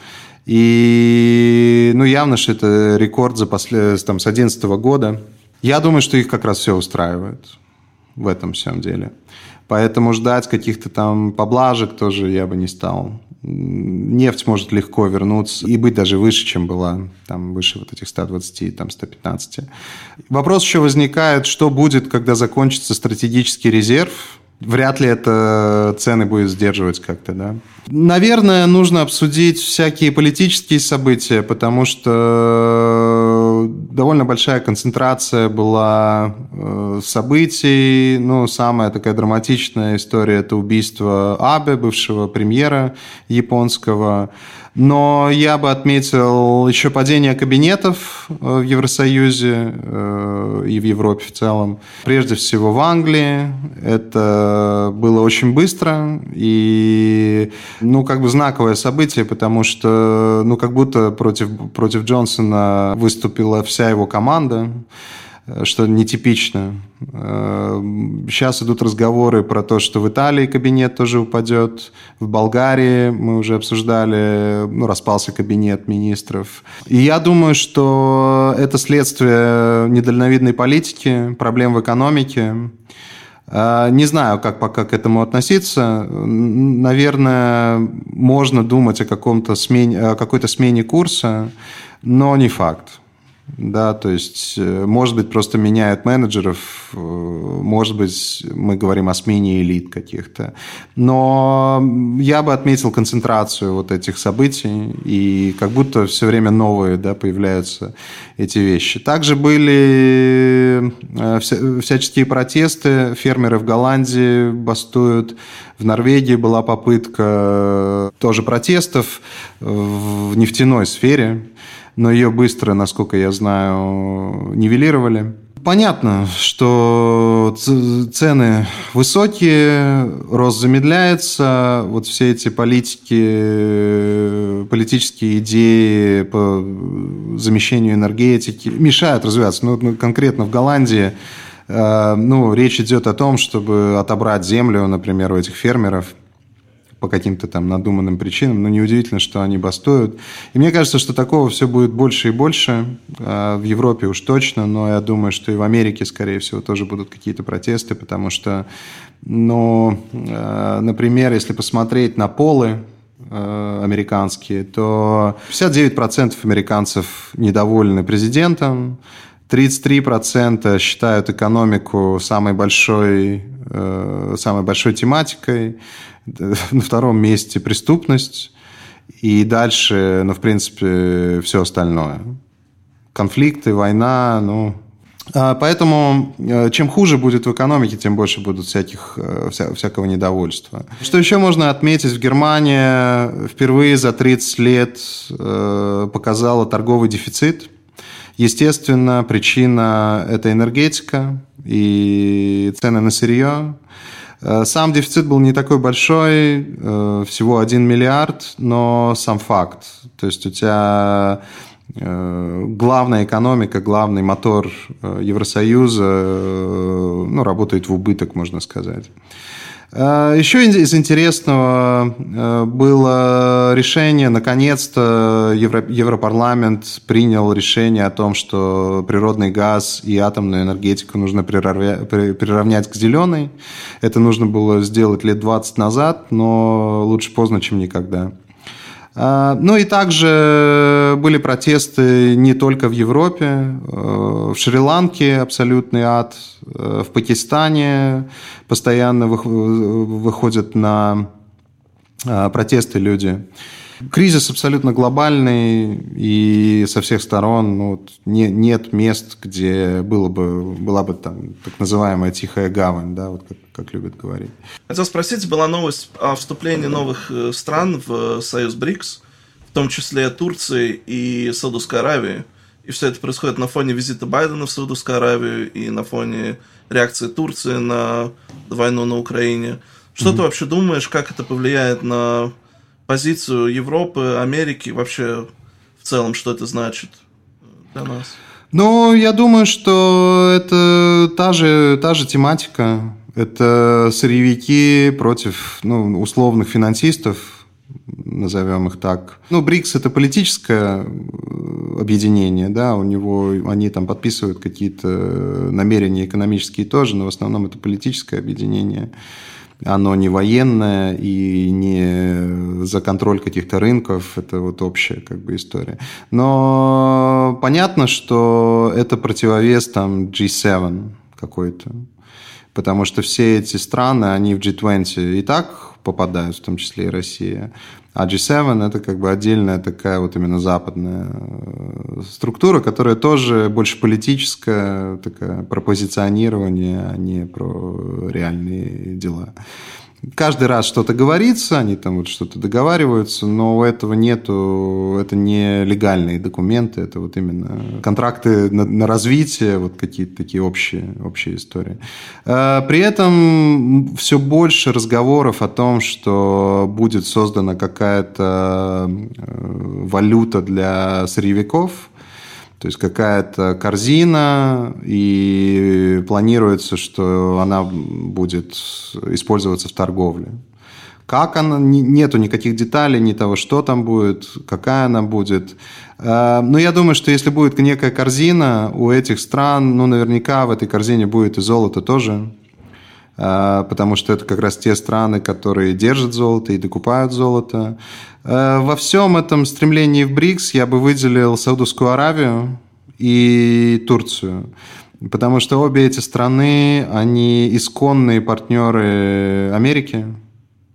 S1: И ну, явно, что это рекорд за после, там, с 2011 года. Я думаю, что их как раз все устраивает в этом всем деле. Поэтому ждать каких-то там поблажек тоже я бы не стал. Нефть может легко вернуться и быть даже выше, чем была, там выше вот этих 120, там 115. Вопрос еще возникает, что будет, когда закончится стратегический резерв, вряд ли это цены будет сдерживать как-то, да. Наверное, нужно обсудить всякие политические события, потому что довольно большая концентрация была э, событий. Ну, самая такая драматичная история – это убийство Абе, бывшего премьера японского. Но я бы отметил еще падение кабинетов э, в Евросоюзе э, и в Европе в целом. Прежде всего в Англии. Это было очень быстро и, ну, как бы знаковое событие, потому что, ну, как будто против, против Джонсона выступила вся его команда что нетипично. Сейчас идут разговоры про то, что в Италии кабинет тоже упадет, в Болгарии мы уже обсуждали, ну, распался кабинет министров. И я думаю, что это следствие недальновидной политики, проблем в экономике. Не знаю, как пока к этому относиться. Наверное, можно думать о, каком-то смене, о какой-то смене курса, но не факт. Да, то есть, э, может быть, просто меняют менеджеров, э, может быть, мы говорим о смене элит каких-то. Но я бы отметил концентрацию вот этих событий, и как будто все время новые да, появляются эти вещи. Также были э, всяческие протесты, фермеры в Голландии бастуют, в Норвегии была попытка тоже протестов в нефтяной сфере, но ее быстро, насколько я знаю, нивелировали. Понятно, что цены высокие, рост замедляется, вот все эти политики, политические идеи по замещению энергетики мешают развиваться. Ну, конкретно в Голландии э, ну, речь идет о том, чтобы отобрать землю, например, у этих фермеров – по каким-то там надуманным причинам, но неудивительно, что они бастуют. И мне кажется, что такого все будет больше и больше. А, в Европе уж точно, но я думаю, что и в Америке, скорее всего, тоже будут какие-то протесты, потому что, ну, а, например, если посмотреть на полы, а, американские, то 59% американцев недовольны президентом, 33% считают экономику самой большой, самой большой тематикой, на втором месте преступность, и дальше, ну, в принципе, все остальное. Конфликты, война, ну... А, поэтому э, чем хуже будет в экономике, тем больше будут всяких, э, вся, всякого недовольства. Что еще можно отметить? В Германии впервые за 30 лет э, показала торговый дефицит. Естественно, причина – это энергетика и цены на сырье. Э, сам дефицит был не такой большой, э, всего 1 миллиард, но сам факт. То есть у тебя э, главная экономика, главный мотор Евросоюза ну, работает в убыток, можно сказать. Э, Еще из интересного э, было решение, наконец-то Европарламент принял решение о том, что природный газ и атомную энергетику нужно приравнять к зеленой. Это нужно было сделать лет 20 назад, но лучше поздно, чем никогда. А, ну и также были протесты не только в Европе, э, в Шри-Ланке абсолютный ад, э, в Пакистане постоянно выходят на а, протесты люди. Кризис абсолютно глобальный, и со всех сторон ну, вот, не, нет мест, где было бы, была бы там так называемая тихая гавань, да, вот как, как любят говорить.
S2: Хотел спросить, была новость о вступлении новых э, стран в Союз БРИКС, в том числе Турции и Саудовской Аравии. И все это происходит на фоне визита Байдена в Саудовскую Аравию и на фоне реакции Турции на войну на Украине. Что mm-hmm. ты вообще думаешь, как это повлияет на позицию Европы, Америки, вообще в целом, что это значит для нас?
S1: Ну, я думаю, что это та же, та же тематика. Это сырьевики против ну, условных финансистов, назовем их так. Ну, БРИКС – это политическое э, объединение, да, у него, они там подписывают какие-то намерения экономические тоже, но в основном это политическое объединение оно не военное и не за контроль каких-то рынков, это вот общая как бы история. Но понятно, что это противовес там G7 какой-то, потому что все эти страны, они в G20 и так попадают, в том числе и Россия. А G7 это как бы отдельная такая вот именно западная э, структура, которая тоже больше политическая, такая про позиционирование, а не про реальные дела каждый раз что-то говорится, они там вот что-то договариваются, но у этого нету, это не легальные документы, это вот именно контракты на, на развитие, вот какие-то такие общие, общие истории. А, при этом все больше разговоров о том, что будет создана какая-то э, валюта для сырьевиков, то есть какая-то корзина, и планируется, что она будет использоваться в торговле. Как она, нету никаких деталей, ни того, что там будет, какая она будет. Э, но я думаю, что если будет некая корзина у этих стран, ну, наверняка в этой корзине будет и золото тоже, потому что это как раз те страны, которые держат золото и докупают золото. Э, во всем этом стремлении в БРИКС я бы выделил Саудовскую Аравию и Турцию. Потому что обе эти страны, они исконные партнеры Америки,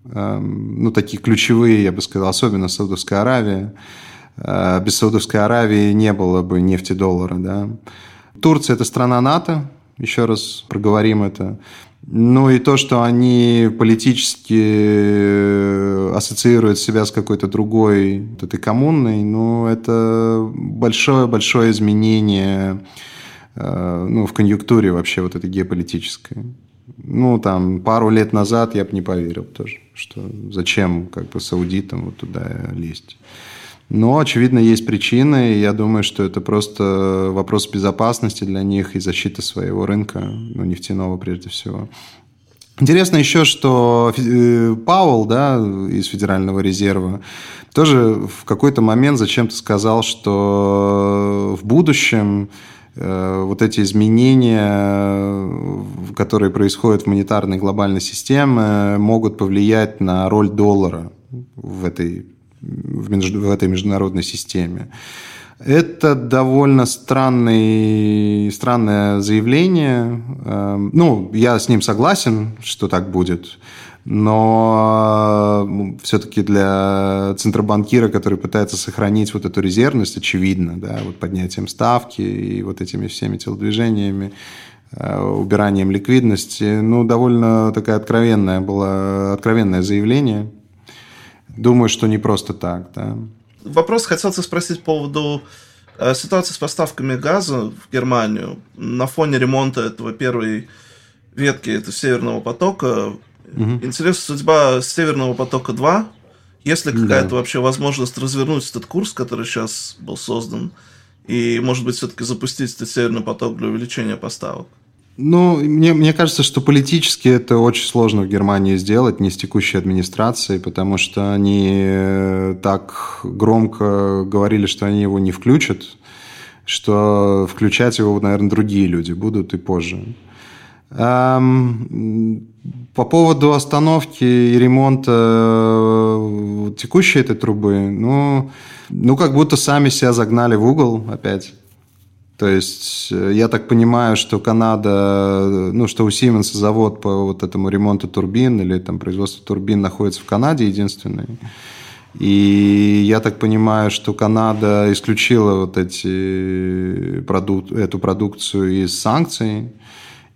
S1: эм, ну, такие ключевые, я бы сказал, особенно Саудовская Аравия. Без Саудовской Аравии не было бы нефти доллара, да. Турция – это страна НАТО, еще раз проговорим это. Ну и то, что они политически э, ассоциируют себя с какой-то другой вот этой коммунной, ну это большое-большое изменение э, ну, в конъюнктуре вообще вот этой геополитической. Ну, там, пару лет назад я бы не поверил тоже, что зачем как бы саудитам вот туда лезть. Но, очевидно, есть причины, и я думаю, что это просто вопрос безопасности для них и защиты своего рынка, ну, нефтяного прежде всего. Интересно еще, что э, Пауэлл, да, из Федерального резерва, тоже в какой-то момент зачем-то сказал, что в будущем э, вот эти изменения, которые происходят в монетарной глобальной системе, могут повлиять на роль доллара в этой в, меж... в этой международной системе. Это довольно странный, странное заявление. Эм, ну, я с ним согласен, что так будет. Но э, все-таки для центробанкира, который пытается сохранить вот эту резервность, очевидно, да, вот поднятием ставки и вот этими всеми телодвижениями, э, убиранием ликвидности, ну, довольно такая откровенная было, откровенное заявление. Думаю, что не просто так, да.
S2: Вопрос хотел спросить по поводу э, ситуации с поставками газа в Германию на фоне ремонта этого первой ветки этого Северного потока. Угу. Интересна судьба Северного потока 2. Есть ли какая-то да. вообще возможность развернуть этот курс, который сейчас был создан, и, может быть, все-таки запустить этот Северный поток для увеличения поставок?
S1: Ну, мне, мне кажется, что политически это очень сложно в Германии сделать, не с текущей администрацией, потому что они э, так громко говорили, что они его не включат, что включать его, наверное, другие люди будут и позже. Эм, по поводу остановки и ремонта э, текущей этой трубы, ну, ну, как будто сами себя загнали в угол опять. То есть э, я так понимаю, что Канада, ну, что у Siemens завод по вот этому ремонту турбин или там производству турбин находится в Канаде единственный. И я так понимаю, что Канада исключила вот эти продук... эту продукцию из санкций,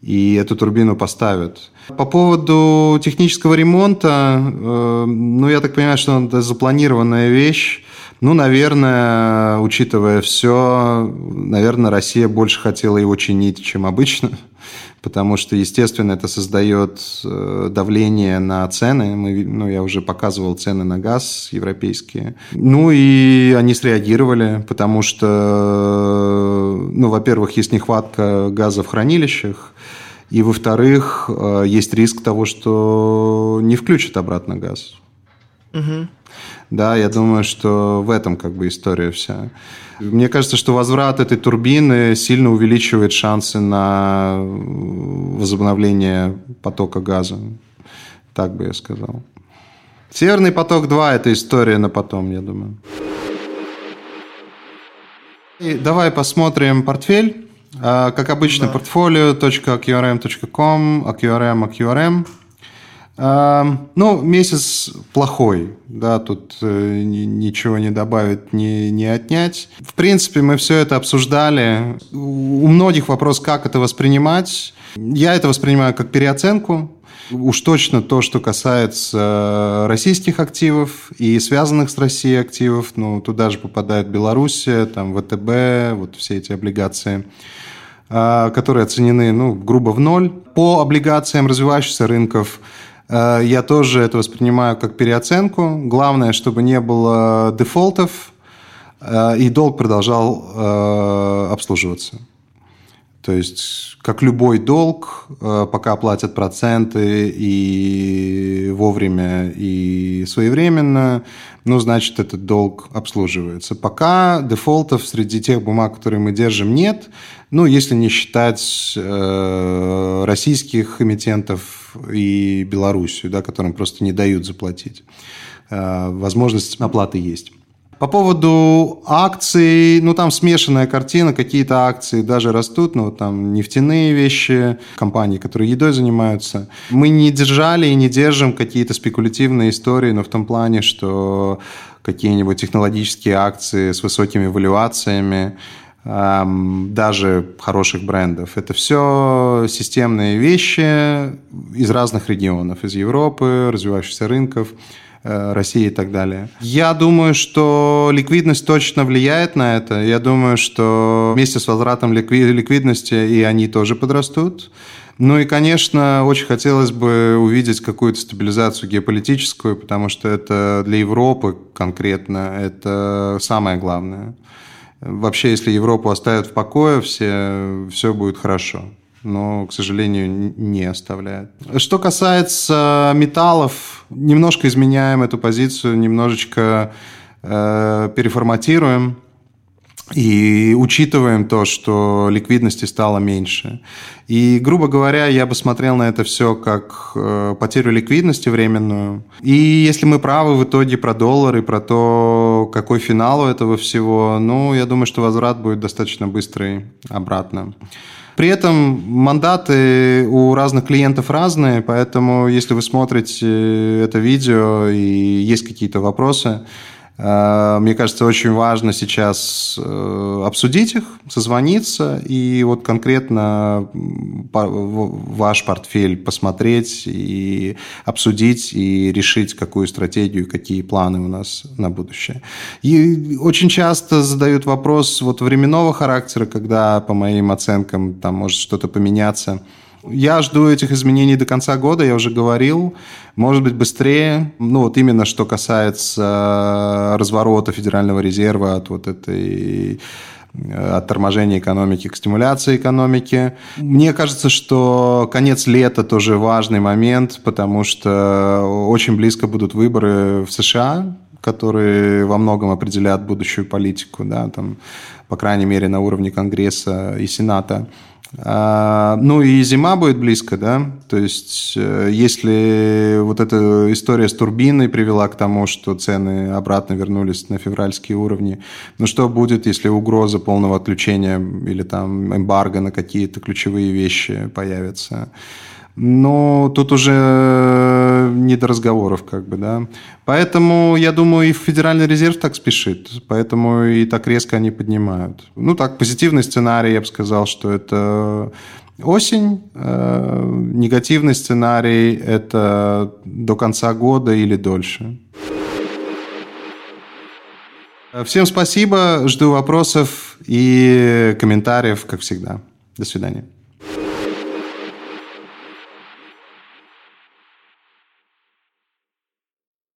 S1: и эту турбину поставят. По поводу технического ремонта, э, ну, я так понимаю, что это запланированная вещь. Ну, наверное, учитывая все, наверное, Россия больше хотела его чинить, чем обычно, потому что, естественно, это создает э, давление на цены. Мы, ну, я уже показывал цены на газ европейские. Ну, и они среагировали, потому что, ну, во-первых, есть нехватка газа в хранилищах, и, во-вторых, э, есть риск того, что не включат обратно газ. Угу. Да, я думаю, что в этом как бы история вся. Мне кажется, что возврат этой турбины сильно увеличивает шансы на возобновление потока газа. Так бы я сказал. Северный поток-2 – это история на потом, я думаю. И давай посмотрим портфель. А, как обычно, да. portfolio.qrm.com, AQRM, AQRM. Ну, месяц плохой, да, тут э, ничего не добавить, не, не отнять. В принципе, мы все это обсуждали. У многих вопрос, как это воспринимать. Я это воспринимаю как переоценку. Уж точно то, что касается российских активов и связанных с Россией активов, ну, туда же попадает Белоруссия, там ВТБ, вот все эти облигации а, которые оценены, ну, грубо в ноль. По облигациям развивающихся рынков я тоже это воспринимаю как переоценку. Главное, чтобы не было дефолтов, э, и долг продолжал э, обслуживаться. То есть, как любой долг, пока платят проценты и вовремя, и своевременно, ну, значит, этот долг обслуживается. Пока дефолтов среди тех бумаг, которые мы держим, нет. Ну, если не считать э, российских эмитентов, и Белоруссию, да, которым просто не дают заплатить. Э, возможность оплаты есть. По поводу акций, ну там смешанная картина, какие-то акции даже растут, ну там нефтяные вещи, компании, которые едой занимаются. Мы не держали и не держим какие-то спекулятивные истории, но в том плане, что какие-нибудь технологические акции с высокими валюациями, даже хороших брендов. Это все системные вещи из разных регионов, из Европы, развивающихся рынков, России и так далее. Я думаю, что ликвидность точно влияет на это. Я думаю, что вместе с возвратом ликвидности и они тоже подрастут. Ну и, конечно, очень хотелось бы увидеть какую-то стабилизацию геополитическую, потому что это для Европы конкретно это самое главное. Вообще, если Европу оставят в покое, все, все будет хорошо. Но, к сожалению, не оставляет. Что касается металлов, немножко изменяем эту позицию, немножечко э, переформатируем. И учитываем то, что ликвидности стало меньше. И, грубо говоря, я бы смотрел на это все как э, потерю ликвидности временную. И если мы правы в итоге про доллар и про то, какой финал у этого всего, ну, я думаю, что возврат будет достаточно быстрый обратно. При этом мандаты у разных клиентов разные, поэтому если вы смотрите это видео и есть какие-то вопросы, Э, мне кажется, очень важно сейчас э, обсудить их, созвониться и вот конкретно ваш портфель посмотреть и обсудить и решить, какую стратегию, какие планы у нас на будущее. И очень часто задают вопрос вот временного характера, когда, по моим оценкам, там может что-то поменяться – я жду этих изменений до конца года, я уже говорил. Может быть, быстрее. Ну, вот именно что касается разворота Федерального резерва от вот этой э, от торможения экономики к стимуляции экономики. Мне кажется, что конец лета тоже важный момент, потому что очень близко будут выборы в США, которые во многом определят будущую политику, да, там, по крайней мере, на уровне Конгресса и Сената. А, ну и зима будет близко, да, то есть э, если вот эта история с турбиной привела к тому, что цены обратно вернулись на февральские уровни, ну что будет, если угроза полного отключения или там эмбарго на какие-то ключевые вещи появится? Ну, тут уже не до разговоров, как бы, да. Поэтому, я думаю, и Федеральный резерв так спешит, поэтому и так резко они поднимают. Ну, так, позитивный сценарий, я бы сказал, что это осень. Э, негативный сценарий – это до конца года или дольше. Всем спасибо, жду вопросов и комментариев, как всегда. До свидания.